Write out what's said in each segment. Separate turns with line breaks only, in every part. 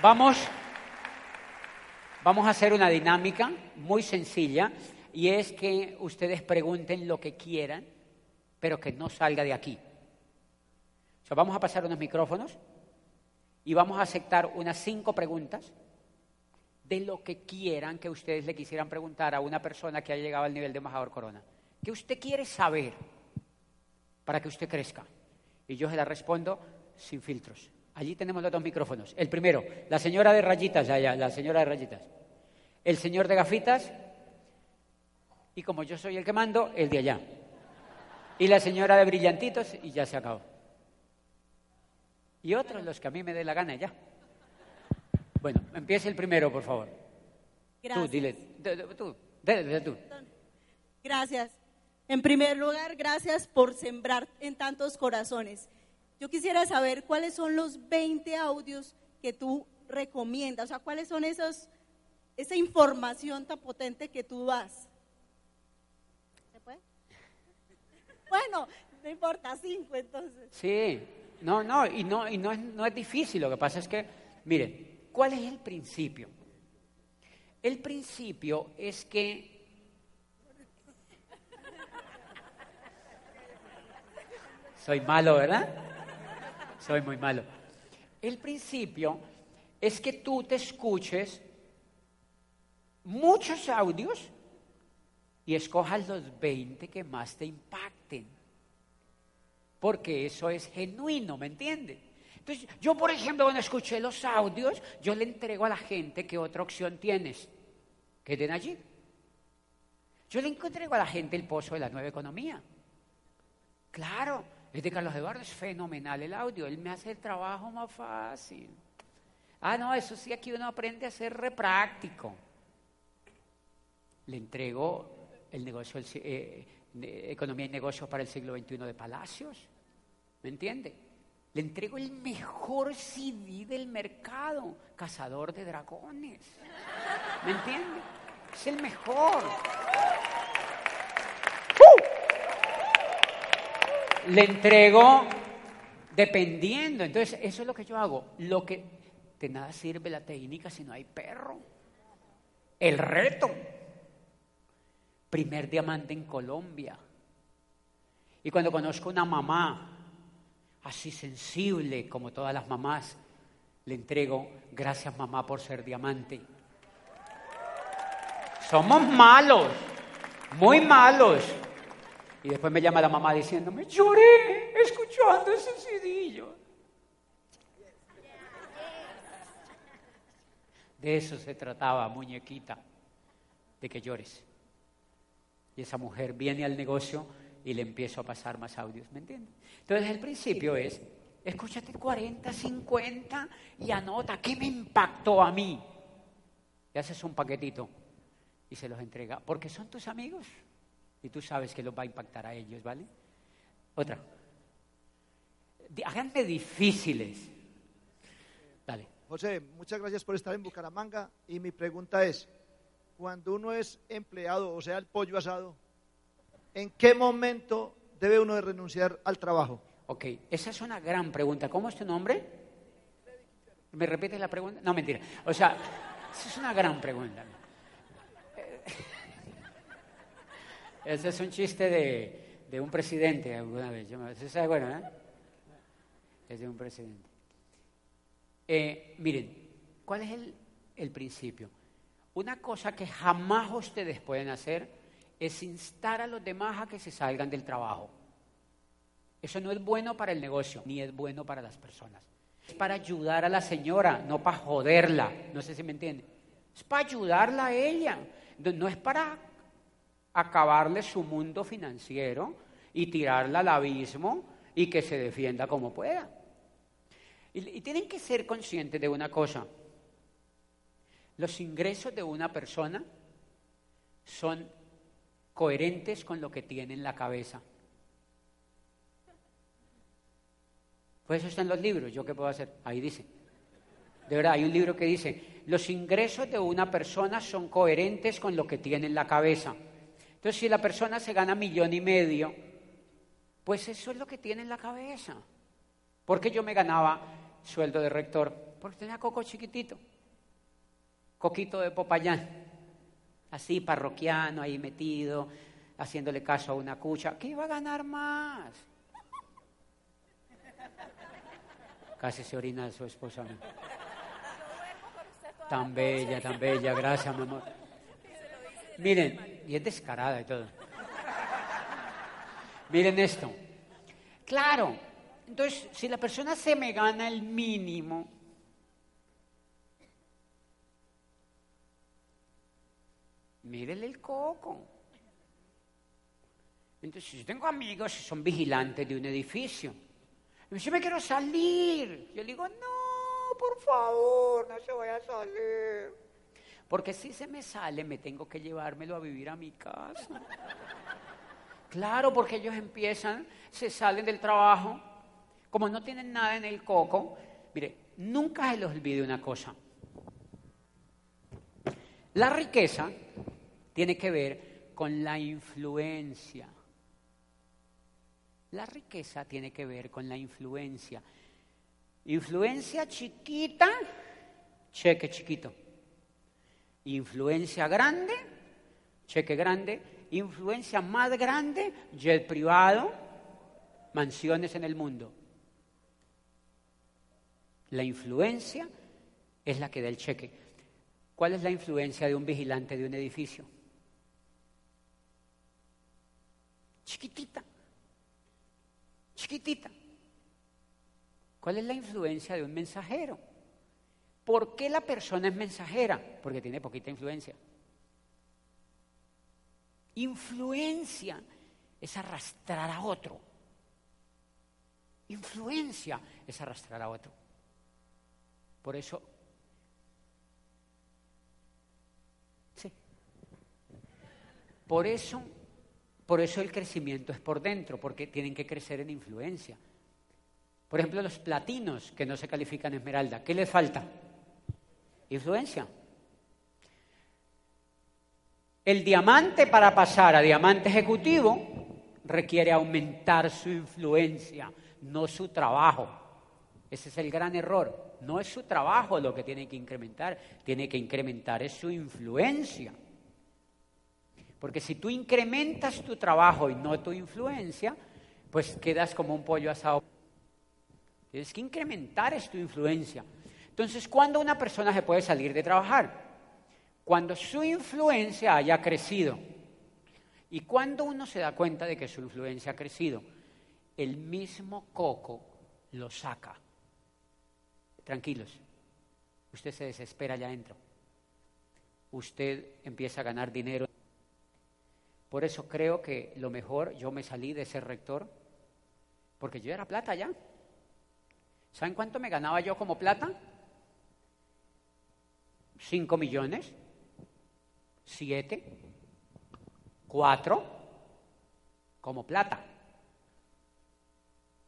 Vamos, vamos a hacer una dinámica muy sencilla y es que ustedes pregunten lo que quieran, pero que no salga de aquí. O sea, vamos a pasar unos micrófonos y vamos a aceptar unas cinco preguntas de lo que quieran que ustedes le quisieran preguntar a una persona que ha llegado al nivel de embajador corona. ¿Qué usted quiere saber para que usted crezca? Y yo se la respondo sin filtros. Allí tenemos los dos micrófonos. El primero, la señora de rayitas, allá, la señora de rayitas. El señor de gafitas. Y como yo soy el que mando, el de allá. Y la señora de brillantitos y ya se acabó. Y otros los que a mí me dé la gana ya. Bueno, empiece el primero, por favor.
Gracias.
Tú, dile. Tú, dile, tú.
Gracias. En primer lugar, gracias por sembrar en tantos corazones. Yo quisiera saber cuáles son los 20 audios que tú recomiendas, o sea, cuáles son esos, esa información tan potente que tú das. ¿Se puede? Bueno, no importa, cinco entonces.
Sí, no, no, y no, y no es, no es difícil. Lo que pasa es que, mire, ¿cuál es el principio? El principio es que soy malo, ¿verdad? Soy muy malo. El principio es que tú te escuches muchos audios y escojas los 20 que más te impacten. Porque eso es genuino, ¿me entiendes? Entonces, yo, por ejemplo, cuando escuché los audios, yo le entrego a la gente qué otra opción tienes. que den allí. Yo le entrego a la gente el pozo de la nueva economía. Claro, es de Carlos Eduardo, es fenomenal el audio, él me hace el trabajo más fácil. Ah, no, eso sí, aquí uno aprende a ser repráctico. Le entrego el negocio, eh, economía y negocios para el siglo XXI de Palacios. ¿Me entiende? Le entrego el mejor CD del mercado, Cazador de Dragones. ¿Me entiende? Es el mejor. Le entrego dependiendo. Entonces, eso es lo que yo hago. Lo que de nada sirve la técnica si no hay perro. El reto. Primer diamante en Colombia. Y cuando conozco una mamá así sensible como todas las mamás, le entrego gracias mamá por ser diamante. Somos malos, muy malos. Y después me llama la mamá diciéndome, lloré escuchando ese cidillo. De eso se trataba, muñequita, de que llores. Y esa mujer viene al negocio y le empiezo a pasar más audios, ¿me entiendes? Entonces el principio es, escúchate 40, 50 y anota, ¿qué me impactó a mí? Y haces un paquetito y se los entrega, porque son tus amigos y tú sabes que los va a impactar a ellos, ¿vale? Otra. Háganme difíciles. Dale.
José, muchas gracias por estar en Bucaramanga y mi pregunta es, cuando uno es empleado, o sea, el pollo asado, ¿en qué momento debe uno de renunciar al trabajo?
Ok, esa es una gran pregunta. ¿Cómo es tu nombre? ¿Me repites la pregunta? No, mentira. O sea, esa es una gran pregunta. Ese es un chiste de, un presidente alguna vez. Ese es bueno, ¿eh? Es de un presidente. Eh, miren, ¿cuál es el, el principio? Una cosa que jamás ustedes pueden hacer es instar a los demás a que se salgan del trabajo. Eso no es bueno para el negocio, ni es bueno para las personas. Es para ayudar a la señora, no para joderla. No sé si me entiende. Es para ayudarla a ella. No es para acabarle su mundo financiero y tirarla al abismo y que se defienda como pueda. Y, tienen que ser conscientes de una cosa. Los ingresos de una persona son coherentes con lo que tiene en la cabeza. Pues eso está en los libros, ¿yo qué puedo hacer? Ahí dice. De verdad, hay un libro que dice, los ingresos de una persona son coherentes con lo que tiene en la cabeza. Entonces, si la persona se gana millón y medio, pues eso es lo que tiene en la cabeza. Porque yo me ganaba sueldo de rector Porque tenía coco chiquitito, coquito de Popayán, así parroquiano ahí metido, haciéndole caso a una cucha. ¿Qué iba a ganar más? Casi se orina de su esposa. Tan bella, tan bella, gracias, mi amor. Miren, y es descarada y todo. Miren esto. Claro, entonces, si la persona se me gana el mínimo, mírenle el coco. Entonces, yo tengo amigos que son vigilantes de un edificio, y yo me quiero salir, yo le digo, no, por favor, no se vaya a salir. Porque si se me sale, me tengo que llevármelo a vivir a mi casa. Claro, porque ellos empiezan, se salen del trabajo, como no tienen nada en el coco. Mire, nunca se les olvide una cosa. La riqueza tiene que ver con la influencia. La riqueza tiene que ver con la influencia. Influencia chiquita, cheque chiquito. Influencia grande, cheque grande, influencia más grande, jet privado, mansiones en el mundo. La influencia es la que da el cheque. ¿Cuál es la influencia de un vigilante de un edificio? Chiquitita, chiquitita. ¿Cuál es la influencia de un mensajero? ¿Por qué la persona es mensajera? Porque tiene poquita influencia. Influencia es arrastrar a otro. Influencia es arrastrar a otro. Por eso, sí. Por eso, por eso el crecimiento es por dentro, porque tienen que crecer en influencia. Por ejemplo, los platinos que no se califican esmeralda, ¿qué les falta? Influencia. El diamante para pasar a diamante ejecutivo requiere aumentar su influencia, no su trabajo. Ese es el gran error. No es su trabajo lo que tiene que incrementar, tiene que incrementar es su influencia. Porque si tú incrementas tu trabajo y no tu influencia, pues quedas como un pollo asado. Tienes que incrementar es tu influencia. Entonces, ¿cuándo una persona se puede salir de trabajar? cuando su influencia haya crecido. ¿Y cuando uno se da cuenta de que su influencia ha crecido? El mismo coco lo saca. Tranquilos, usted se desespera allá adentro. Usted empieza a ganar dinero. Por eso creo que lo mejor, yo me salí de ser rector, porque yo era plata ya. ¿Saben cuánto me ganaba yo como plata? Cinco millones. Siete, cuatro, como plata,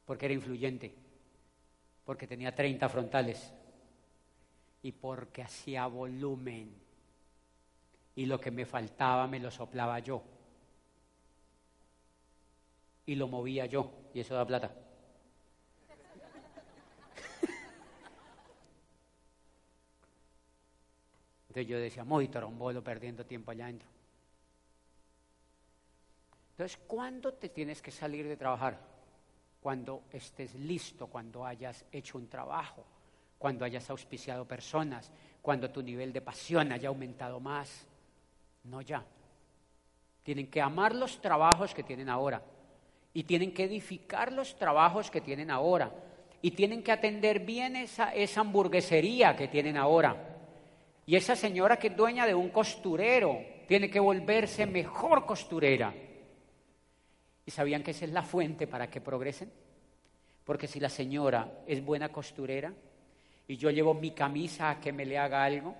porque era influyente, porque tenía 30 frontales. Y porque hacía volumen. Y lo que me faltaba me lo soplaba yo. Y lo movía yo. Y eso da plata. Entonces yo decía, muy torombolo perdiendo tiempo allá adentro. Entonces, ¿cuándo te tienes que salir de trabajar? Cuando estés listo, cuando hayas hecho un trabajo, cuando hayas auspiciado personas, cuando tu nivel de pasión haya aumentado más. No ya. Tienen que amar los trabajos que tienen ahora y tienen que edificar los trabajos que tienen ahora y tienen que atender bien esa, esa hamburguesería que tienen ahora y esa señora que es dueña de un costurero tiene que volverse mejor costurera. ¿Y sabían que esa es la fuente para que progresen? Porque si la señora es buena costurera y yo llevo mi camisa a que me le haga algo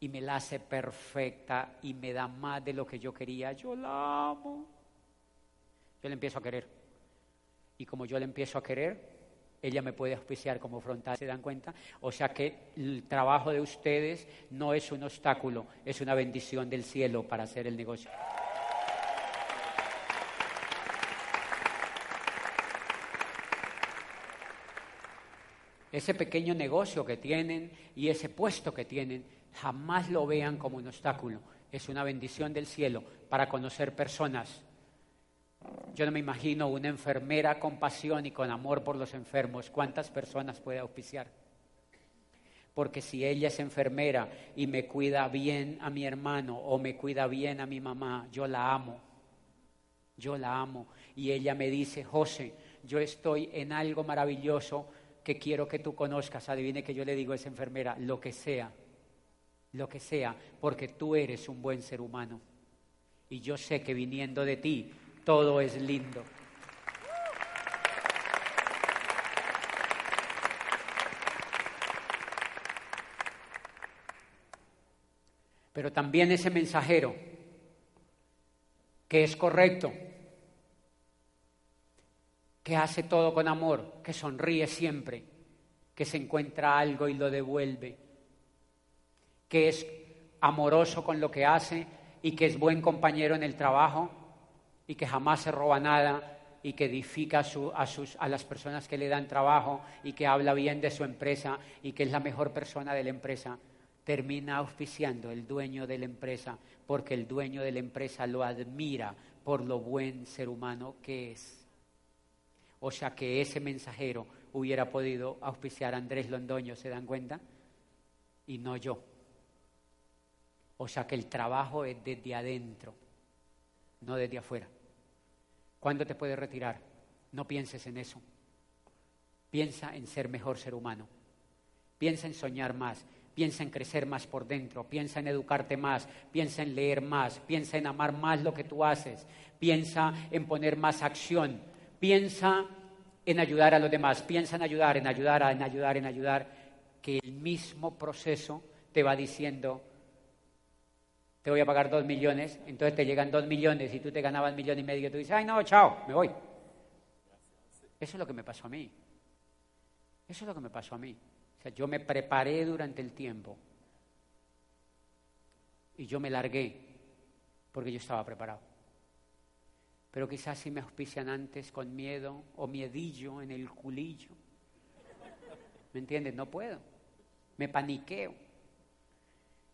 y me la hace perfecta y me da más de lo que yo quería, yo la amo. Yo le empiezo a querer. Y como yo le empiezo a querer, ella me puede auspiciar como frontal, ¿se dan cuenta? O sea que el trabajo de ustedes no es un obstáculo, es una bendición del cielo para hacer el negocio. ese pequeño negocio que tienen y ese puesto que tienen, jamás lo vean como un obstáculo. Es una bendición del cielo para conocer personas. Yo no me imagino una enfermera con pasión y con amor por los enfermos. ¿Cuántas personas puede auspiciar? Porque si ella es enfermera y me cuida bien a mi hermano o me cuida bien a mi mamá, yo la amo. Yo la amo. Y ella me dice, José, yo estoy en algo maravilloso que quiero que tú conozcas. Adivine que yo le digo a esa enfermera, lo que sea, lo que sea, porque tú eres un buen ser humano. Y yo sé que viniendo de ti, todo es lindo. Pero también ese mensajero, que es correcto, que hace todo con amor, que sonríe siempre, que se encuentra algo y lo devuelve, que es amoroso con lo que hace y que es buen compañero en el trabajo y que jamás se roba nada y que edifica a, a las personas que le dan trabajo y que habla bien de su empresa y que es la mejor persona de la empresa, termina auspiciando el dueño de la empresa porque el dueño de la empresa lo admira por lo buen ser humano que es. O sea que ese mensajero hubiera podido auspiciar a Andrés Londoño, ¿se dan cuenta? Y no yo. O sea que el trabajo es desde adentro, no desde afuera. ¿Cuándo te puedes retirar? No pienses en eso. Piensa en ser mejor ser humano. Piensa en soñar más. Piensa en crecer más por dentro. Piensa en educarte más. Piensa en leer más. Piensa en amar más lo que tú haces. Piensa en poner más acción Piensa en ayudar a los demás, piensa en ayudar, en ayudar, en ayudar, en ayudar, que el mismo proceso te va diciendo, te voy a pagar dos millones, entonces te llegan dos millones y tú te ganabas un millón y medio, y tú dices, ay no, chao, me voy. Eso es lo que me pasó a mí. Eso es lo que me pasó a mí. O sea, yo me preparé durante el tiempo y yo me largué porque yo estaba preparado pero quizás si me auspician antes con miedo o miedillo en el culillo. ¿Me entiendes? No puedo. Me paniqueo.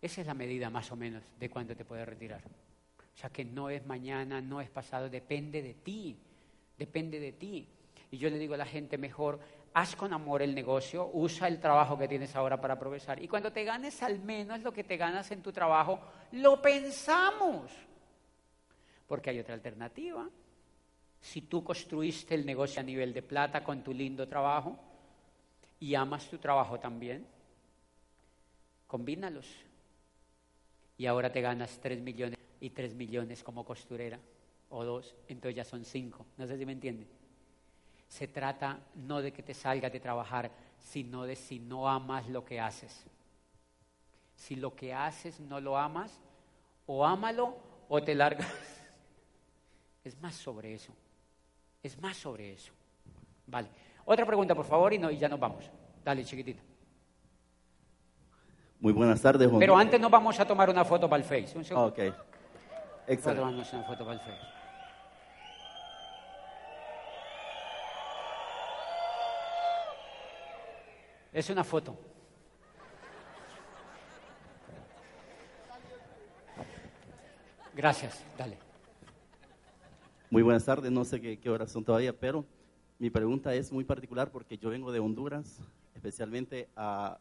Esa es la medida más o menos de cuándo te puedes retirar. O sea que no es mañana, no es pasado, depende de ti, depende de ti. Y yo le digo a la gente mejor, haz con amor el negocio, usa el trabajo que tienes ahora para progresar. Y cuando te ganes al menos lo que te ganas en tu trabajo, lo pensamos porque hay otra alternativa. Si tú construiste el negocio a nivel de plata con tu lindo trabajo y amas tu trabajo también, combínalos. Y ahora te ganas tres millones y tres millones como costurera o dos, entonces ya son cinco. No sé si me entienden. Se trata no de que te salgas de trabajar, sino de si no amas lo que haces. Si lo que haces no lo amas, o ámalo o te largas. Es más sobre eso. Es más sobre eso. Vale. Otra pregunta, por favor, y, no, y ya nos vamos. Dale, chiquitito.
Muy buenas tardes,
Juan. Pero antes nos vamos a tomar una foto para el Face. Un
segundo. Ok.
Excelente. Tomamos una foto para el Face. Es una foto. Gracias, dale.
Muy buenas tardes, no sé qué, horas son todavía, pero mi pregunta es muy particular porque yo vengo de Honduras, especialmente a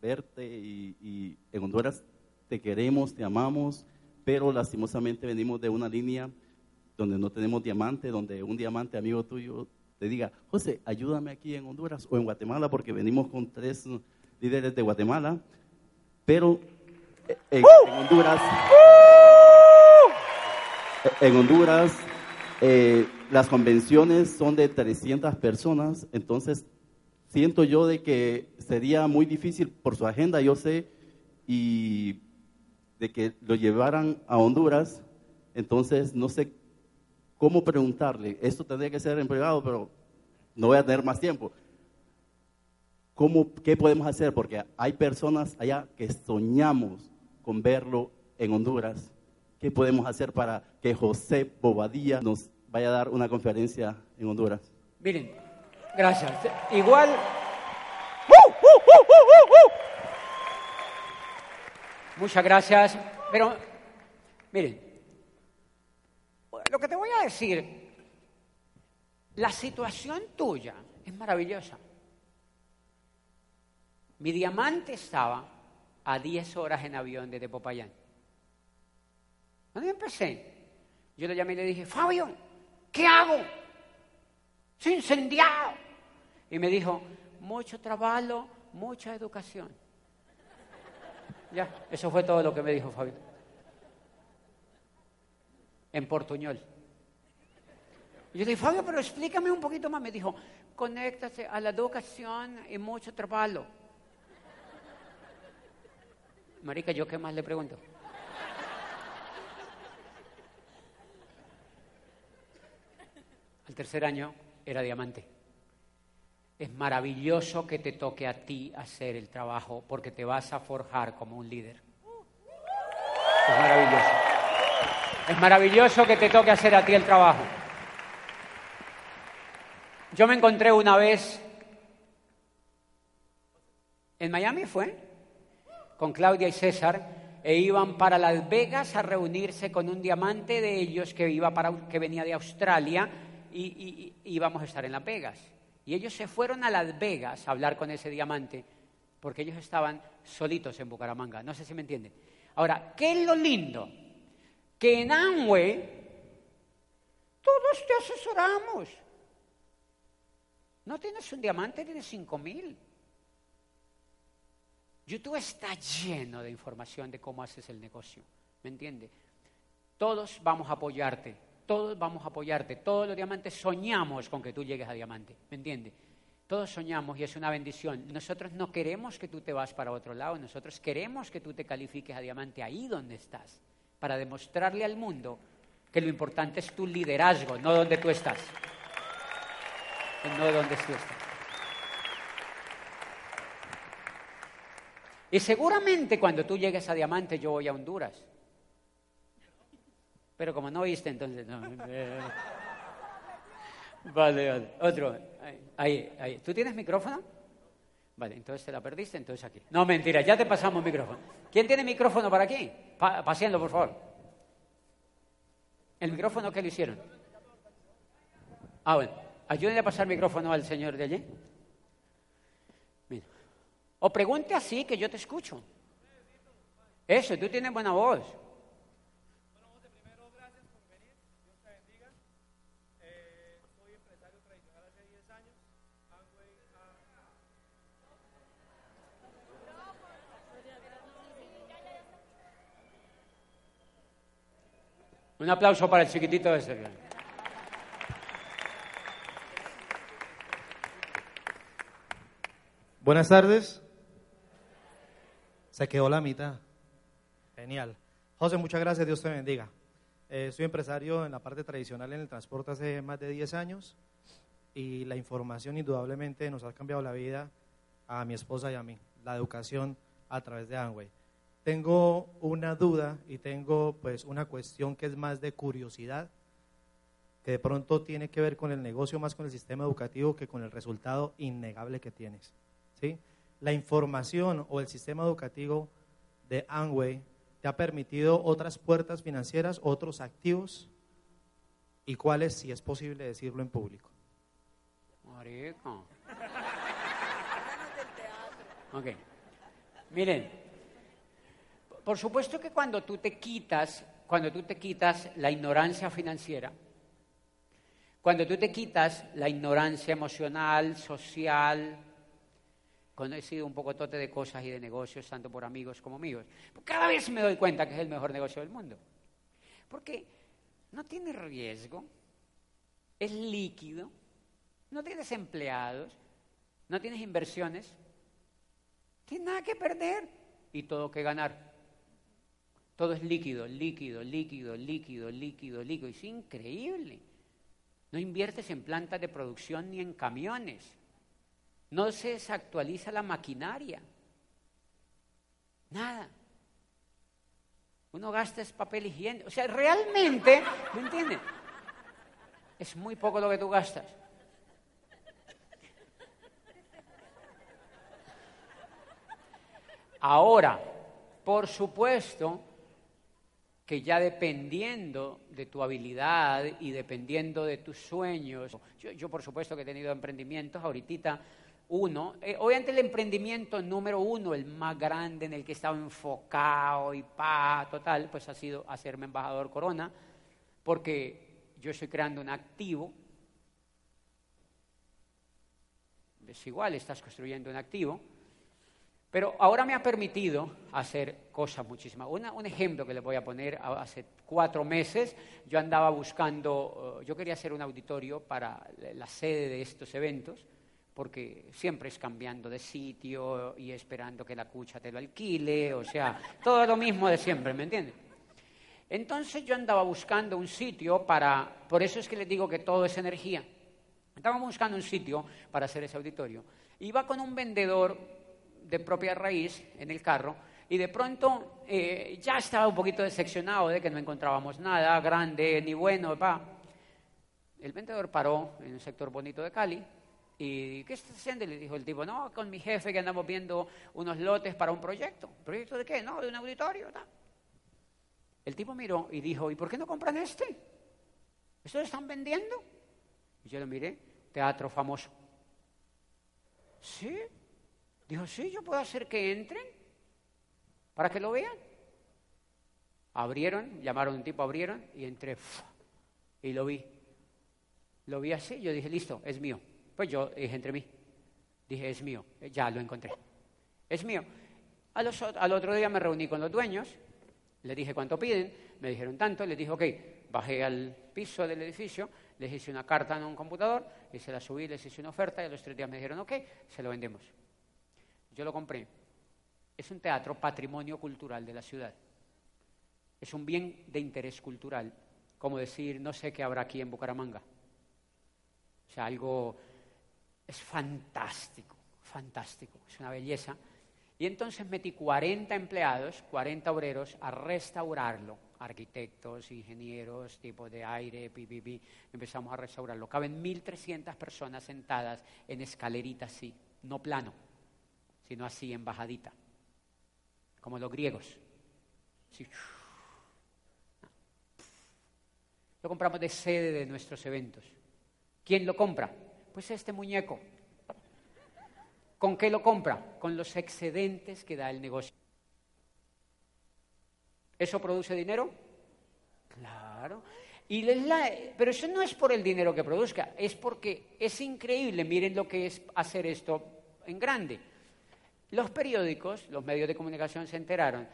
verte y, en Honduras te queremos, te amamos, pero lastimosamente venimos de una línea donde no tenemos diamante, donde un diamante amigo tuyo te diga, José, ayúdame aquí en Honduras o en Guatemala, porque venimos con tres líderes de Guatemala, pero en Honduras en Honduras eh, las convenciones son de 300 personas, entonces siento yo de que sería muy difícil por su agenda, yo sé, y de que lo llevaran a Honduras, entonces no sé cómo preguntarle, esto tendría que ser en privado, pero no voy a tener más tiempo. ¿Cómo, ¿Qué podemos hacer? Porque hay personas allá que soñamos con verlo en Honduras ¿Qué podemos hacer para que José Bobadilla nos vaya a dar una conferencia en Honduras?
Miren, Gracias. Igual. Uh, uh, uh, Muchas gracias. Pero, miren, lo que te voy a decir, la situación tuya es maravillosa. Mi diamante estaba a 10 horas en avión desde Popayán. Cuando yo empecé, yo le llamé y le dije, Fabio, ¿qué hago? Soy incendiado. Y me dijo, mucho trabajo, mucha educación. Ya, eso fue todo lo que me dijo Fabio. En portuñol. Yo le dije, Fabio, pero explícame un poquito más. Me dijo, conéctate a la educación y mucho trabajo. Marica, ¿yo qué más le pregunto? Al tercer año era diamante. Es maravilloso que te toque a ti hacer el trabajo porque te vas a forjar como un líder. Es maravilloso. Es maravilloso que te toque hacer a ti el trabajo. Yo me encontré una vez en Miami, fue, con Claudia y César, e iban para Las Vegas a reunirse con un diamante de ellos que, iba para, que venía de Australia y, íbamos a estar en Las Vegas. Y ellos se fueron a Las Vegas a hablar con ese diamante porque ellos estaban solitos en Bucaramanga. No sé si me entienden. Ahora, ¿qué es lo lindo? Que en Amway todos te asesoramos. No tienes un diamante, tienes cinco mil. YouTube está lleno de información de cómo haces el negocio. ¿Me entiende? Todos vamos a apoyarte todos vamos a apoyarte, todos los diamantes soñamos con que tú llegues a diamante, ¿me entiendes? Todos soñamos y es una bendición. Nosotros no queremos que tú te vas para otro lado, nosotros queremos que tú te califiques a diamante ahí donde estás, para demostrarle al mundo que lo importante es tu liderazgo, no donde tú estás. No donde tú estás. Y seguramente cuando tú llegues a diamante yo voy a Honduras. Pero como no oíste, entonces no. Vale, vale. Otro. Ahí, ahí. ¿Tú tienes micrófono? Vale, entonces te la perdiste, entonces aquí. No, mentira, ya te pasamos micrófono. ¿Quién tiene micrófono para aquí? Pa por favor. ¿El micrófono qué le hicieron? Ah, bueno. Ayúdenle a pasar micrófono al señor de allí. O pregunte así que yo te escucho. Eso, tú tienes buena voz. Un aplauso para el chiquitito de ese.
Buenas tardes. Se quedó la mitad. Genial. José, muchas gracias. Dios te bendiga. Eh, soy empresario en la parte tradicional en el transporte hace más de 10 años y la información indudablemente nos ha cambiado la vida a mi esposa y a mí. La educación a través de Amway tengo una duda y tengo pues una cuestión que es más de curiosidad, que de pronto tiene que ver con el negocio más con el sistema educativo que con el resultado innegable que tienes. ¿sí? La información o el sistema educativo de Amway te ha permitido otras puertas financieras, otros activos y cuáles, si es posible decirlo en público.
Marico. Ok. Miren, por supuesto que cuando tú te quitas, cuando tú te quitas la ignorancia financiera, cuando tú te quitas la ignorancia emocional, social, sido un poco tote de cosas y de negocios, tanto por amigos como amigos, pues cada vez me doy cuenta que es el mejor negocio del mundo. Porque no tiene riesgo, es líquido, no tienes empleados, no tienes inversiones, tienes nada que perder y todo que ganar. Todo es líquido, líquido, líquido, líquido, líquido, líquido. Es increíble. No inviertes en plantas de producción ni en camiones. No se desactualiza la maquinaria. Nada. Uno gasta es papel higiénico. O sea, realmente, ¿me entiendes? Es muy poco lo que tú gastas. Ahora, Por supuesto que ya dependiendo de tu habilidad y dependiendo de tus sueños, yo, yo por supuesto que he tenido emprendimientos, ahorita uno, eh, obviamente el emprendimiento número uno, el más grande en el que he estado enfocado y pa, total, pues ha sido hacerme embajador Corona, porque yo estoy creando un activo, es igual, estás construyendo un activo, pero ahora me ha permitido hacer cosas muchísimas. un ejemplo que les voy a poner, hace cuatro meses yo andaba buscando, eh, yo quería hacer un auditorio para la sede de estos eventos, porque siempre es cambiando de sitio y esperando que la cucha te lo alquile, o sea, todo lo mismo de siempre, ¿me entiendes? Entonces yo andaba buscando un sitio para, por eso es que les digo que todo es energía. Estábamos buscando un sitio para hacer ese auditorio. Iba con un vendedor de propia raíz en el carro y de pronto eh, ya estaba un poquito decepcionado de que no encontrábamos nada grande ni bueno. Pa. El vendedor paró en un sector bonito de Cali y ¿qué estás haciendo? le dijo el tipo, no, con mi jefe que andamos viendo unos lotes para un proyecto. ¿Proyecto de qué? No, de un auditorio. El tipo miró y dijo, ¿y por qué no compran este? ¿Esto lo están vendiendo? Yo lo miré, teatro famoso. ¿Sí? Dijo, sí, yo puedo hacer que entren para que lo vean. Abrieron, llamaron a un tipo, abrieron y entré y lo vi. Lo vi así, yo dije, listo, es mío. Pues yo dije entre mí, dije, es mío, ya lo encontré. Es mío. al otro día me reuní con los dueños le dije cuánto piden, me dijeron tanto, le dije, ok, bajé al piso del edificio, les hice una carta en un computador, y se la subí, les hice una oferta y a los tres días me dijeron, ok, se lo vendemos. Yo lo compré. Es un teatro patrimonio cultural de la ciudad. Es un bien de interés cultural, como decir, no sé qué habrá aquí en Bucaramanga. O sea, algo es fantástico, fantástico, es una belleza. Y entonces metí 40 empleados, 40 obreros a restaurarlo, arquitectos, ingenieros, tipo de aire, pipipi, empezamos a restaurarlo. Caben 1.300 personas sentadas en escalerita así, no plano, sino así en bajadita, como los griegos. Lo compramos de sede de nuestros eventos. ¿Quién lo compra? Pues este muñeco. ¿Con qué lo compra? Con los excedentes que da el negocio. ¿Eso produce dinero? Claro. Y pero eso no es por el dinero que produzca, es porque es increíble, miren lo que es hacer esto en grande. Los periódicos, los medios de comunicación se enteraron.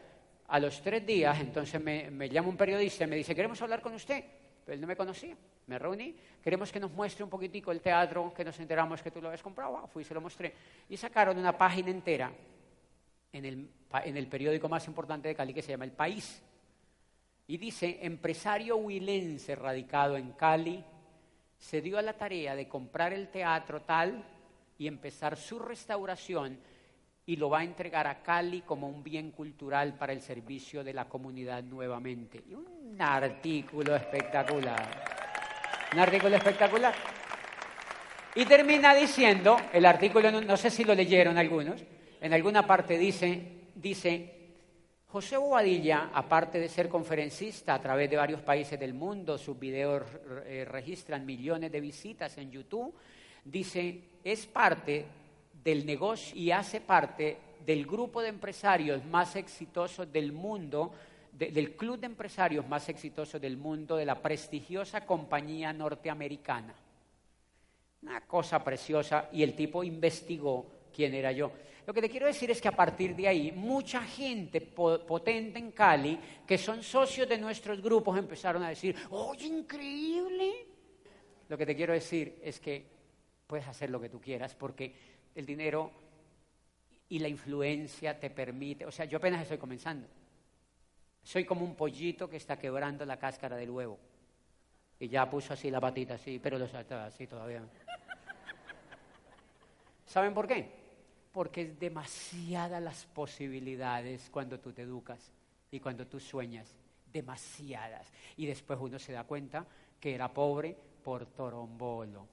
A los tres días, entonces me, me llama un periodista y me dice, queremos hablar con usted. Pero él no me conocía. Me reuní, queremos que nos muestre un poquitico el teatro, que nos enteramos que tú lo habías comprado. Fui y se lo mostré. Y sacaron una página entera en el, en el periódico más importante de Cali que se llama El País. Y dice, empresario huilense radicado en Cali, se dio a la tarea de comprar el teatro tal y empezar su restauración y lo va a entregar a Cali como un bien cultural para el servicio de la comunidad nuevamente. Y un artículo espectacular. Un artículo espectacular. Y termina diciendo, el artículo, no, sé si lo leyeron algunos, en alguna parte dice, dice, José Bobadilla, aparte de ser conferencista a través de varios países del mundo, sus videos eh, registran millones de visitas en YouTube, dice, es parte del negocio y hace parte del grupo de empresarios más exitosos del mundo, del club de empresarios más exitosos del mundo, de la prestigiosa compañía norteamericana. Una cosa preciosa y el tipo investigó quién era yo. Lo que te quiero decir es que a partir de ahí, mucha gente potente en Cali, que son socios de nuestros grupos, empezaron a decir, ¡oye, increíble! Lo que te quiero decir es que puedes hacer lo que tú quieras, porque el dinero y la influencia te permite, o sea, yo apenas estoy comenzando. Soy como un pollito que está quebrando la cáscara del huevo. Y ya puso así la patita así, pero lo salta así todavía. ¿Saben por qué? Porque es demasiadas las posibilidades cuando tú te educas y cuando tú sueñas. Demasiadas. Y después uno se da cuenta que era pobre por torombolo.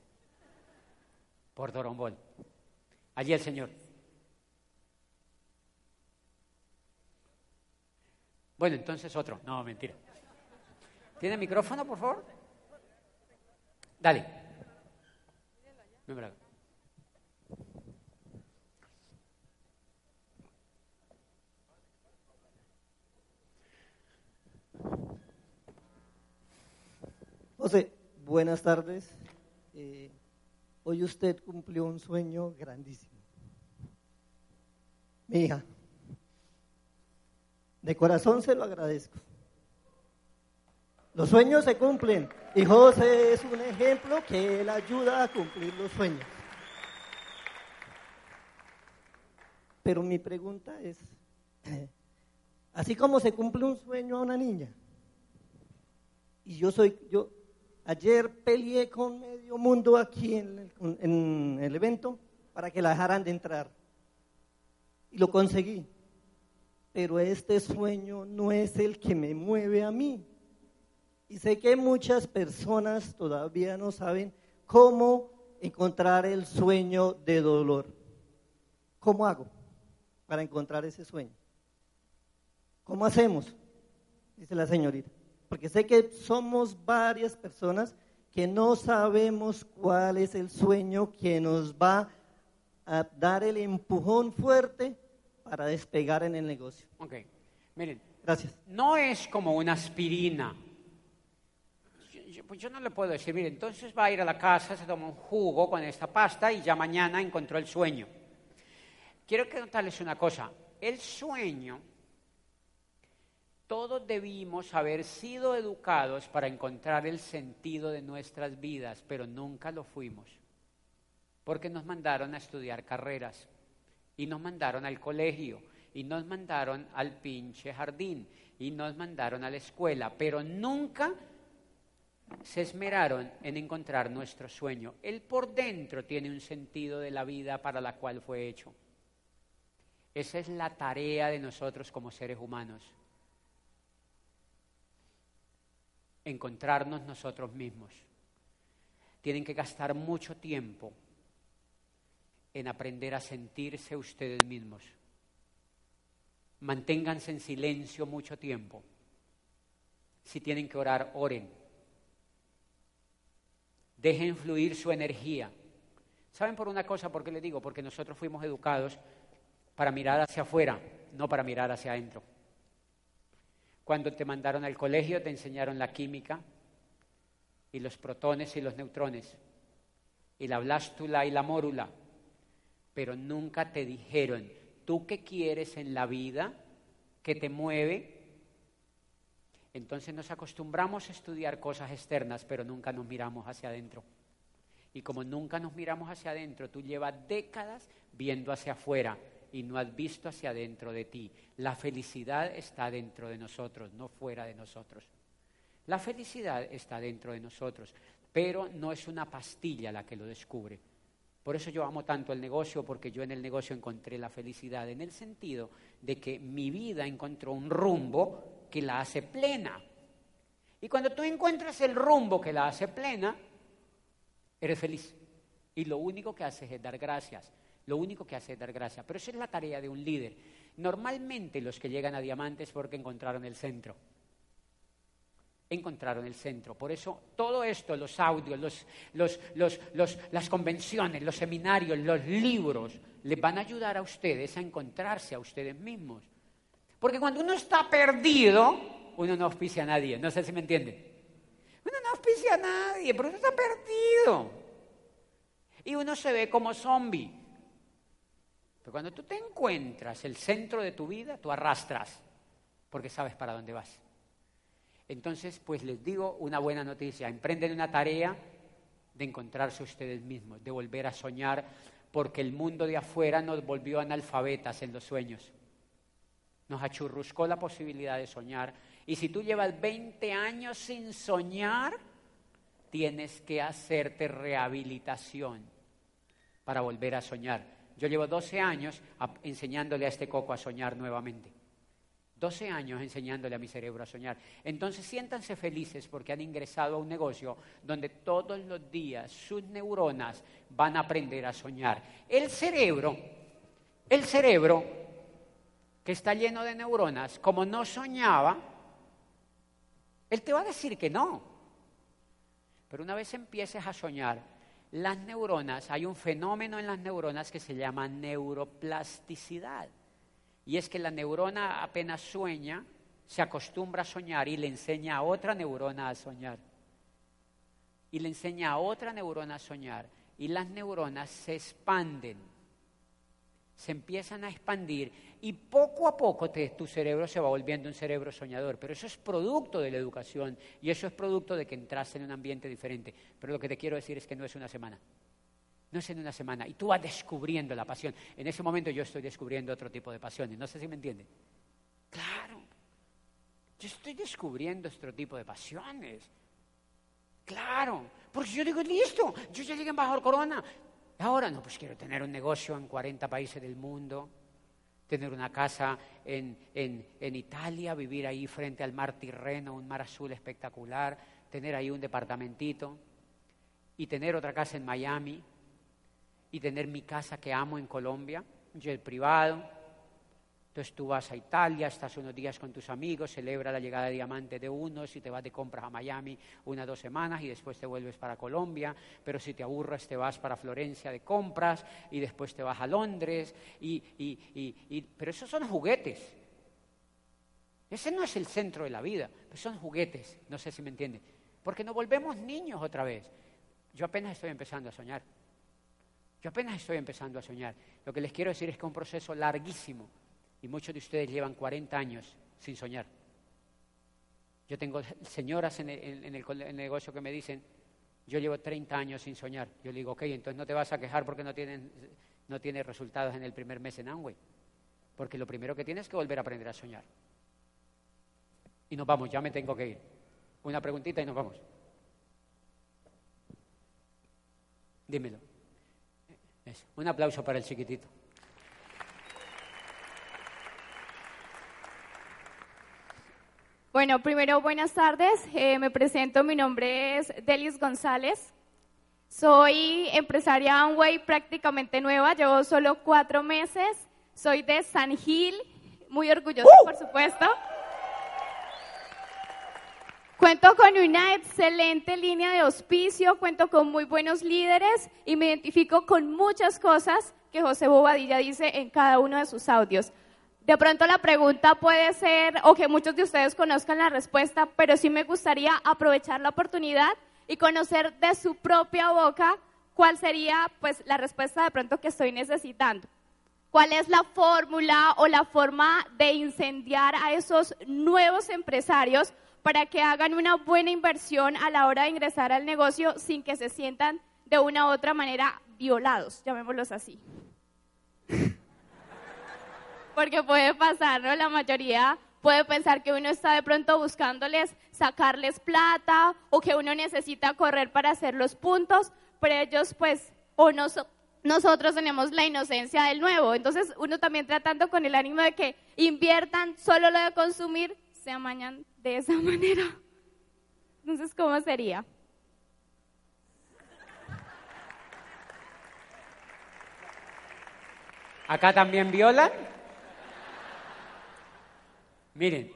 Por torombolo. Allí el Señor. Bueno, entonces otro. No, mentira. ¿Tiene micrófono, por favor? Dale.
José, buenas tardes. Eh, hoy usted cumplió un sueño grandísimo. Mi hija, de corazón se lo agradezco. Los sueños se cumplen y José es un ejemplo que él ayuda a cumplir los sueños. Pero mi pregunta es, así como se cumple un sueño a una niña, y yo soy, yo ayer peleé con medio mundo aquí en el, en el evento para que la dejaran de entrar. Y lo conseguí. Pero este sueño no es el que me mueve a mí. Y sé que muchas personas todavía no saben cómo encontrar el sueño de dolor. ¿Cómo hago para encontrar ese sueño? ¿Cómo hacemos? Dice la señorita. Porque sé que somos varias personas que no sabemos cuál es el sueño que nos va a dar el empujón fuerte para despegar en el negocio.
Ok, miren.
Gracias.
No es como una aspirina pues yo no le puedo decir, mire, entonces va a ir a la casa, se toma un jugo con esta pasta y ya mañana encontró el sueño. Quiero contarles una cosa, el sueño, todos debimos haber sido educados para encontrar el sentido de nuestras vidas, pero nunca lo fuimos, porque nos mandaron a estudiar carreras y nos mandaron al colegio y nos mandaron al pinche jardín y nos mandaron a la escuela, pero nunca se esmeraron en encontrar nuestro sueño. Él por dentro tiene un sentido de la vida para la cual fue hecho. Esa es la tarea de nosotros como seres humanos. Encontrarnos nosotros mismos. Tienen que gastar mucho tiempo en aprender a sentirse ustedes mismos. Manténganse en silencio mucho tiempo. Si tienen que orar, oren Dejen fluir su energía. ¿Saben por una cosa por qué le digo? Porque nosotros fuimos educados para mirar hacia afuera, no para mirar hacia adentro. Cuando te mandaron al colegio te enseñaron la química y los protones y los neutrones y la blástula y la mórula, pero nunca te dijeron, ¿tú qué quieres en la vida? que te mueve? Entonces nos acostumbramos a estudiar cosas externas, pero nunca nos miramos hacia adentro. Y como nunca nos miramos hacia adentro, tú llevas décadas viendo hacia afuera y no has visto hacia adentro de ti. La felicidad está dentro de nosotros, no fuera de nosotros. La felicidad está dentro de nosotros, pero no es una pastilla la que lo descubre. Por eso yo amo tanto el negocio, porque yo en el negocio encontré la felicidad, en el sentido de que mi vida encontró un rumbo que la hace plena. Y cuando tú encuentras el rumbo que la hace plena, eres feliz. Y lo único que haces es dar gracias. Lo único que haces es dar gracias. Pero esa es la tarea de un líder. Normalmente los que llegan a diamantes porque encontraron el centro. Encontraron el centro. Por eso todo esto, los audios, los, las convenciones, los seminarios, los libros, les van a ayudar a ustedes a encontrarse a ustedes mismos. Porque cuando uno está perdido, uno no auspicia a nadie. No sé si me entienden. Uno no auspicia a nadie, pero uno está perdido. Y uno se ve como zombie. Pero cuando tú te encuentras el centro de tu vida, tú arrastras, porque sabes para dónde vas. Entonces, pues les digo una buena noticia. Emprenden una tarea de encontrarse ustedes mismos, de volver a soñar, porque el mundo de afuera nos volvió analfabetas en los sueños nos achurruscó la posibilidad de soñar. Y si tú llevas 20 años sin soñar, tienes que hacerte rehabilitación para volver a soñar. Yo llevo 12 años enseñándole a este coco a soñar nuevamente. 12 años enseñándole a mi cerebro a soñar. Entonces siéntanse felices porque han ingresado a un negocio donde todos los días sus neuronas van a aprender a soñar. El cerebro, el cerebro que está lleno de neuronas, como no soñaba, él te va a decir que no. Pero una vez empieces a soñar, las neuronas, hay un fenómeno en las neuronas que se llama neuroplasticidad. Y es que la neurona apenas sueña, se acostumbra a soñar y le enseña a otra neurona a soñar. Y le enseña a otra neurona a soñar. Y las neuronas se expanden, se empiezan a expandir y poco a poco tu cerebro se va volviendo un cerebro soñador. Pero eso es producto de la educación y eso es producto de que entraste en un ambiente diferente. Pero lo que te quiero decir es que no es una semana. No es en una semana. Y tú vas descubriendo la pasión. En ese momento yo estoy descubriendo otro tipo de pasiones. No sé si me entienden. Claro. Yo estoy descubriendo otro tipo de pasiones. Claro. Porque yo digo, listo, yo ya llegué en Bajo Corona. Ahora no, pues quiero tener un negocio en 40 países del mundo tener una casa en, en, Italia, vivir ahí frente al mar Tirreno, un mar azul espectacular, tener ahí un departamentito y tener otra casa en Miami y tener mi casa que amo en Colombia, un jet privado entonces tú vas a Italia, estás unos días con tus amigos, celebra la llegada de diamante de unos y te vas de compras a Miami una dos semanas y después te vuelves para Colombia, pero si te aburres te vas para Florencia de compras y después te vas a Londres, y, pero esos son juguetes. Ese no es el centro de la vida, son juguetes, no sé si me entienden, porque nos volvemos niños otra vez. Yo apenas estoy empezando a soñar. Yo apenas estoy empezando a soñar. Lo que les quiero decir es que es un proceso larguísimo y muchos de ustedes llevan 40 años sin soñar. Yo tengo señoras en el, negocio que me dicen, yo llevo 30 años sin soñar. Yo le digo, ok, entonces no te vas a quejar porque no, tienen, no tienes resultados en el primer mes en Amway. Porque lo primero que tienes es que volver a aprender a soñar. Y nos vamos, ya me tengo que ir. Una preguntita y nos vamos. Dímelo. Un aplauso para el chiquitito.
Bueno, primero buenas tardes. Eh, me presento, mi nombre es Delis González. Soy empresaria Amway prácticamente nueva, llevo solo cuatro meses. Soy de San Gil, muy orgullosa, ¡Uh! por supuesto. Cuento con una excelente línea de auspicio, cuento con muy buenos líderes y me identifico con muchas cosas que José Bobadilla dice en cada uno de sus audios. De pronto la pregunta puede ser, o que muchos de ustedes conozcan la respuesta, pero sí me gustaría aprovechar la oportunidad y conocer de su propia boca cuál sería pues la respuesta de pronto que estoy necesitando. ¿Cuál es la fórmula o la forma de incendiar a esos nuevos empresarios para que hagan una buena inversión a la hora de ingresar al negocio sin que se sientan de una u otra manera violados, llamémoslos así? porque puede pasar, ¿no? La mayoría puede pensar que uno está de pronto buscándoles sacarles plata o que uno necesita correr para hacer los puntos, pero ellos pues o nosotros tenemos la inocencia del nuevo. Entonces uno también tratando con el ánimo de que inviertan solo lo de consumir, se amañan de esa manera. Entonces, ¿cómo sería?
¿Acá también violan? Miren,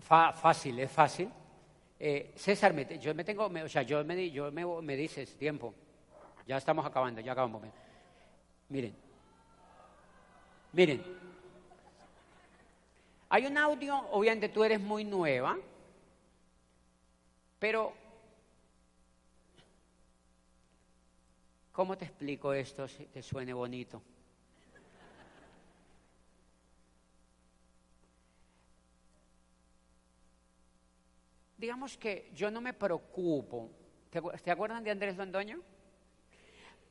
fácil, es fácil. Eh, César, yo me tengo, o sea, yo me, yo me, me dices tiempo. Ya estamos acabando, ya acabamos. Miren, miren. Hay un audio, obviamente tú eres muy nueva, pero ¿cómo te explico esto si te suene bonito? Digamos que yo no me preocupo. ¿Te, acuerdan de Andrés Londoño?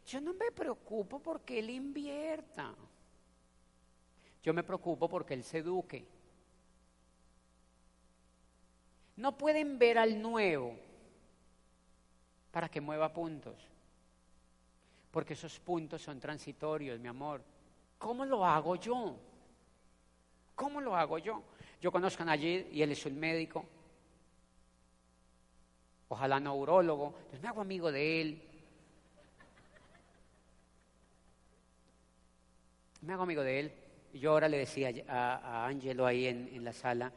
Yo no me preocupo porque él invierta. Yo me preocupo porque él se eduque. No pueden ver al nuevo para que mueva puntos. Porque esos puntos son transitorios, mi amor. ¿Cómo lo hago yo? ¿Cómo lo hago yo? Yo conozco a Nayid y él es un médico ojalá neurólogo, entonces me hago amigo de él. Me hago amigo de él. yo ahora le decía a, Angelo ahí en, en la sala,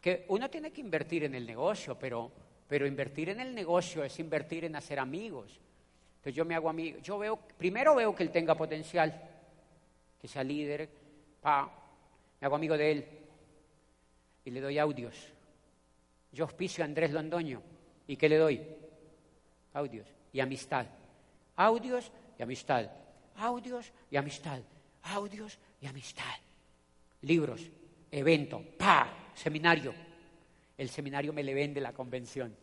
que uno tiene que invertir en el negocio, pero, pero invertir en el negocio es invertir en hacer amigos. Entonces yo me hago amigo, yo veo, primero veo que él tenga potencial, que sea líder, pa, me hago amigo de él y le doy audios. Yo auspicio a Andrés Londoño y ¿qué le doy? Audios y amistad. Audios y amistad. Audios y amistad. Audios y amistad. Libros, evento, pa, seminario. El seminario me le vende la convención.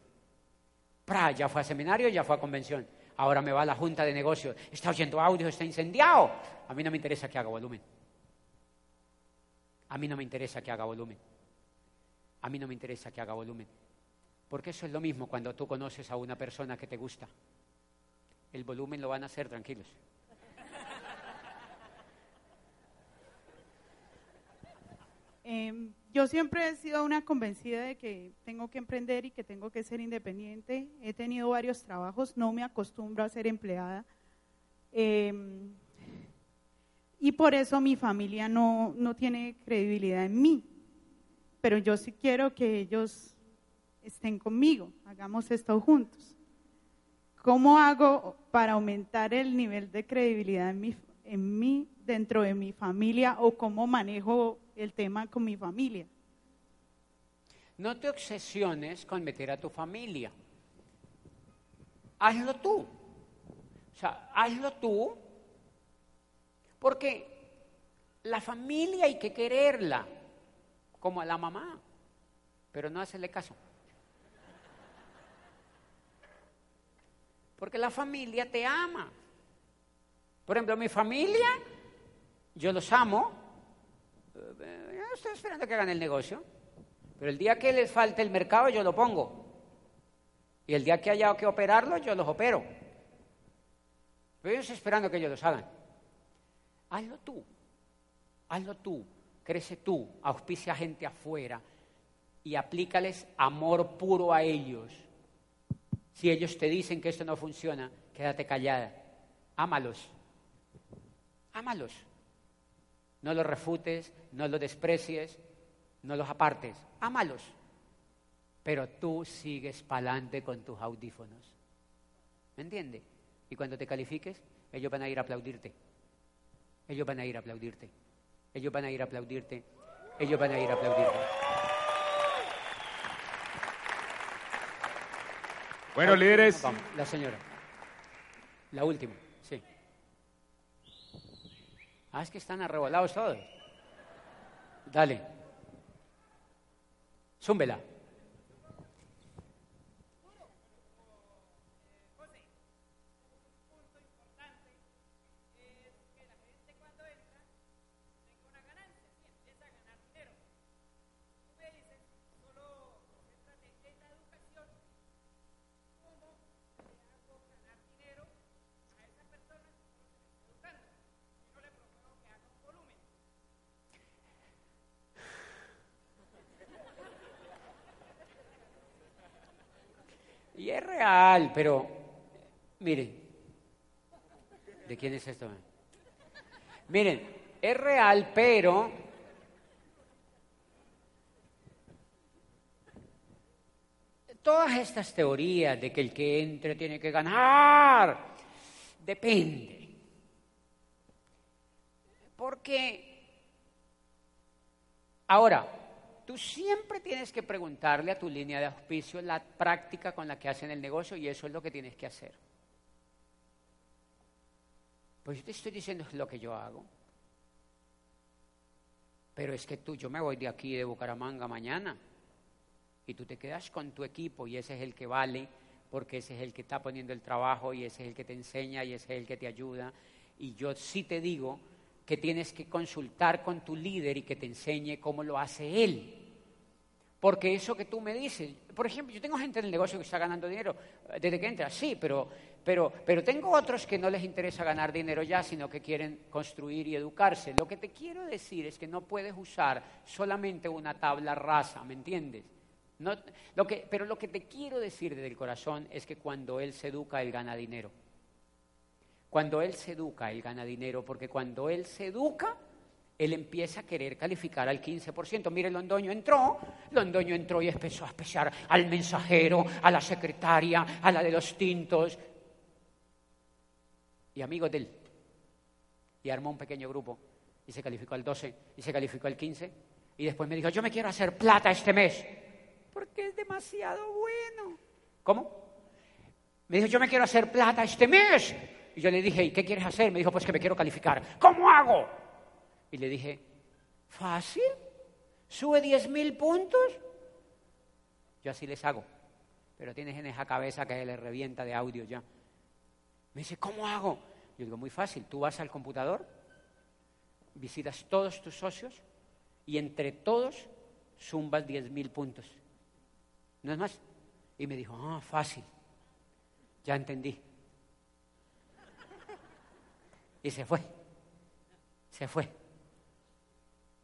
Pra, ya fue a seminario, ya fue a convención. Ahora me va a la junta de negocios. Está oyendo audio, está incendiado. A mí no me interesa que haga volumen. A mí no me interesa que haga volumen. A mí no me interesa que haga volumen. Porque eso es lo mismo cuando tú conoces a una persona que te gusta. El volumen lo van a hacer tranquilos.
Em, yo siempre he sido una convencida de que tengo que emprender y que tengo que ser independiente. He tenido varios trabajos, no me acostumbro a ser empleada. Em, y por eso mi familia no, no tiene credibilidad en mí. Pero yo sí quiero que ellos estén conmigo, hagamos esto juntos. ¿Cómo hago para aumentar el nivel de credibilidad en mí, en mí dentro de mi familia o cómo manejo el tema con mi familia.
No te obsesiones con meter a tu familia. Hazlo tú. O sea, hazlo tú. Porque la familia hay que quererla, como a la mamá, pero no hacerle caso. Porque la familia te ama. Por ejemplo, mi familia, yo los amo, eh, estoy esperando que hagan el negocio. Pero el día que les falte el mercado, yo lo pongo. Y el día que haya que operarlo, yo los opero. Pero yo estoy esperando que ellos los hagan. Hazlo tú. Hazlo tú. Crece tú. Auspicia gente afuera. Y aplícales amor puro a ellos. Si ellos te dicen que esto no funciona, quédate callada. Ámalos. Ámalos. No los refutes, no los desprecies, no los apartes. Ámalos. Pero tú sigues pa'lante con tus audífonos. ¿Me entiendes? Y cuando te califiques, ellos van a ir a aplaudirte. Ellos van a ir a aplaudirte. Ellos van a ir a aplaudirte. Ellos van a ir a aplaudirte.
Bueno, líderes.
Vamos, la señora. La última, sí. Ah, es que están arrebolados todos. Dale. Zúmbela. Y es pero miren, ¿de quién es esto? Miren, es real, pero todas estas teorías de que el que entre tiene que ganar, depende. Porque ahora, tú siempre tienes que preguntarle a tu línea de auspicio la práctica con la que hacen el negocio y eso es lo que tienes que hacer. Pues yo te estoy diciendo lo que yo hago. Pero es que tú, yo me voy de aquí de Bucaramanga mañana y tú te quedas con tu equipo y ese es el que vale porque ese es el que está poniendo el trabajo y ese es el que te enseña y ese es el que te ayuda. Y yo sí te digo que tienes que consultar con tu líder y que te enseñe cómo lo hace él. Porque eso que tú me dices, por ejemplo, yo tengo gente en el negocio que está ganando dinero desde que entra, sí, pero, pero, pero tengo otros que no les interesa ganar dinero ya, sino que quieren construir y educarse. Lo que te quiero decir es que no puedes usar solamente una tabla rasa, ¿me entiendes? No, lo que, pero lo que te quiero decir desde el corazón es que cuando él se educa, él gana dinero. Cuando él se educa, él gana dinero, porque cuando él se educa, él empieza a querer calificar al 15%. Mire, Londoño entró, Londoño entró y empezó a especiar al mensajero, a la secretaria, a la de los tintos, y amigos de él. Y armó un pequeño grupo y se calificó al 12 y se calificó al 15 y después me dijo, yo me quiero hacer plata este mes porque es demasiado bueno. ¿Cómo? Me dijo, yo me quiero hacer plata este mes. Y yo le dije, ¿y qué quieres hacer? Me dijo, pues que me quiero calificar. ¿Cómo hago? Y le dije, fácil, sube 10 mil puntos. Yo así les hago. Pero tienes en esa cabeza que le revienta de audio ya. Me dice, ¿cómo hago? Yo digo, muy fácil, tú vas al computador, visitas todos tus socios y entre todos zumbas 10 mil puntos. No es más. Y me dijo, ah, fácil, ya entendí. Y se fue, se fue.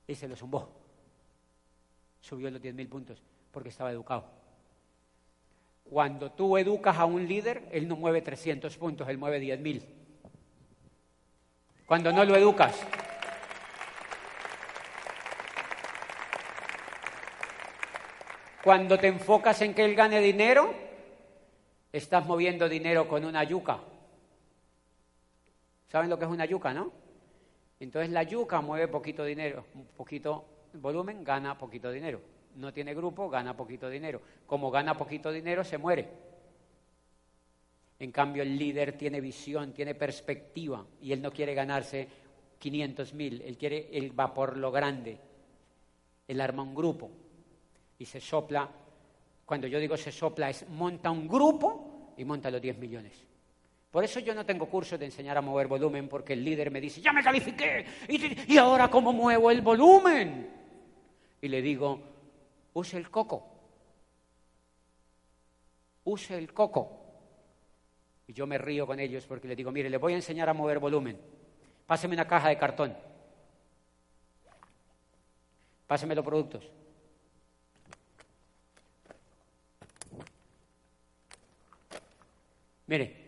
Y se lo zumbó. Subió los 10 mil puntos porque estaba educado. Cuando tú educas a un líder, él no mueve 300 puntos, él mueve 10.000. Cuando no lo educas. Cuando te enfocas en que él gane dinero, estás moviendo dinero con una yuca. ¿Saben lo que es una yuca, no? Entonces la yuca mueve poquito dinero, poquito volumen, gana poquito dinero no tiene grupo, gana poquito dinero. Como gana poquito dinero, se muere. En cambio, el líder tiene visión, tiene perspectiva y él no quiere ganarse 500 mil, él quiere, él va por lo grande. Él arma un grupo y se sopla. Cuando yo digo se sopla, es monta un grupo y monta los 10 millones. Por eso yo no tengo cursos de enseñar a mover volumen, porque el líder me dice, ya me califiqué, y, y ahora cómo muevo el volumen. Y le digo, use el coco. Use el coco. Y yo me río con ellos porque les digo, mire, les voy a enseñar a mover volumen. Páseme una caja de cartón. Páseme los productos. Mire.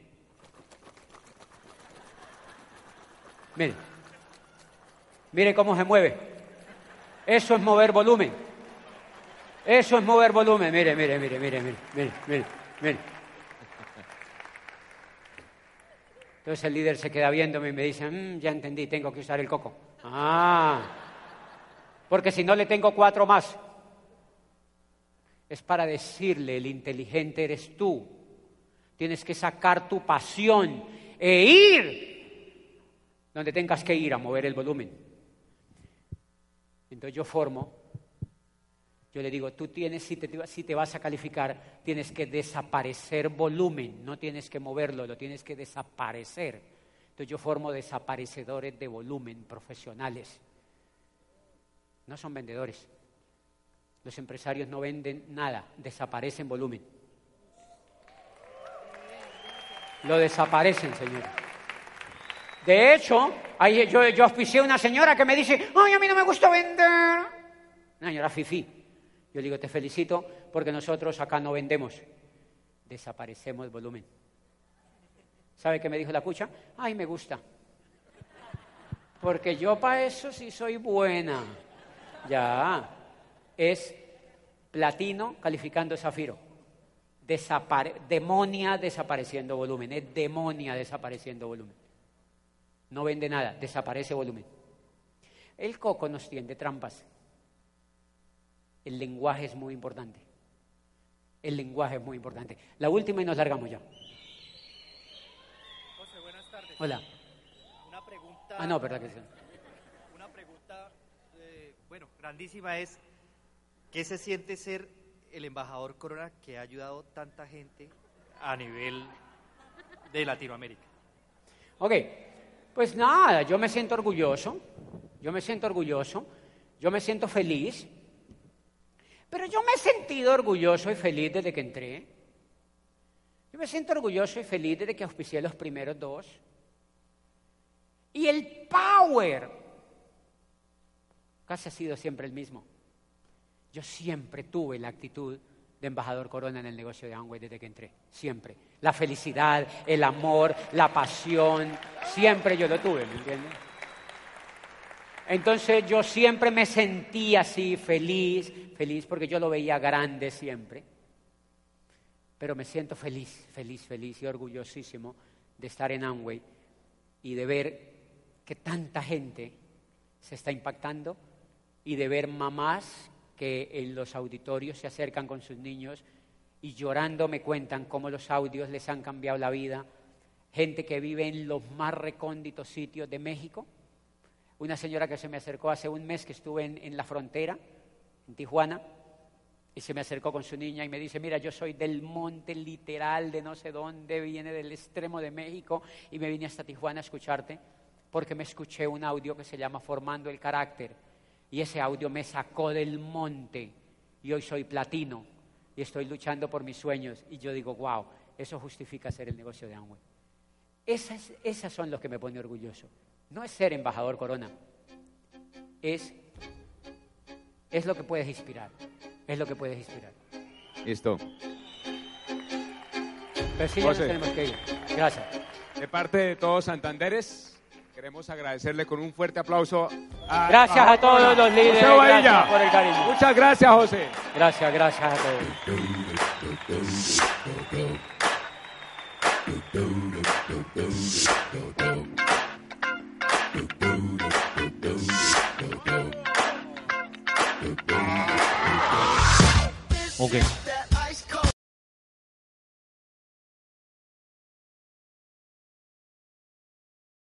Mire. Mire cómo se mueve. Eso es mover volumen. Eso es mover volumen. Mire, mire, mire, mire, mire, mire, mire, mire. Entonces el líder se queda viéndome y me dice, mm, ya entendí, tengo que usar el coco. Ah, porque si no le tengo cuatro más. Es para decirle, el inteligente eres tú. Tienes que sacar tu pasión e ir donde tengas que ir a mover el volumen. Entonces yo formo yo le digo, tú tienes, si te, si te vas a calificar, tienes que desaparecer volumen, no tienes que moverlo, lo tienes que desaparecer. Entonces yo formo desaparecedores de volumen profesionales. No son vendedores. Los empresarios no venden nada, desaparecen volumen. Lo desaparecen, señor. De hecho, yo, yo auspicié a una señora que me dice, ay, a mí no me gusta vender. Una señora fifí. Yo digo, te felicito porque nosotros acá no vendemos, desaparecemos volumen. ¿Sabe qué me dijo la cucha? Ay, me gusta. Porque yo para eso sí soy buena. Ya, es platino calificando zafiro. demonia desapareciendo volumen. Es demonia desapareciendo volumen. No vende nada, desaparece volumen. El coco nos tiende trampas. El lenguaje es muy importante. El lenguaje es muy importante. La última y nos largamos ya.
José, buenas tardes.
Hola.
Una pregunta.
Ah, no, verdad que sí.
Una pregunta, eh, bueno, grandísima es: ¿qué se siente ser el embajador Corona que ha ayudado tanta gente a nivel de Latinoamérica?
Ok, pues nada, yo me siento orgulloso. Yo me siento orgulloso. Yo me siento feliz pero yo me he sentido orgulloso y feliz desde que entré. Yo me siento orgulloso y feliz desde que auspicié los primeros dos. Y el power casi ha sido siempre el mismo. Yo siempre tuve la actitud de embajador Corona en el negocio de Amway desde que entré. Siempre. La felicidad, el amor, la pasión, Siempre yo lo tuve, ¿me entiendes? Entonces yo siempre me sentía así, feliz, feliz, porque yo lo veía grande siempre. Pero me siento feliz, feliz, feliz y orgullosísimo de estar en Amway y de ver que tanta gente se está impactando y de ver mamás que en los auditorios se acercan con sus niños y llorando me cuentan cómo los audios les han cambiado la vida. Gente que vive en los más recónditos sitios de México. Una señora que se me acercó hace un mes que estuve en, en la frontera, en Tijuana, y se me acercó con su niña y me dice, mira, yo soy del monte literal de no sé dónde, viene del extremo de México y me vine hasta Tijuana a escucharte porque me escuché un audio que se llama Formando el Carácter y ese audio me sacó del monte y hoy soy platino y estoy luchando por mis sueños y yo digo, wow, eso justifica ser el negocio de Amway. Esas, esas son los que me pone orgulloso. No es ser embajador corona, es, es lo que puedes inspirar, es lo que puedes inspirar.
Listo.
Pero sí, ya nos
José.
tenemos que ir. Gracias.
De parte de todos Santanderes, queremos agradecerle con un fuerte aplauso a
Gracias a todos los líderes,
José Bobadilla.
gracias por el cariño.
Muchas gracias, José.
Gracias, gracias a todos.
Ok.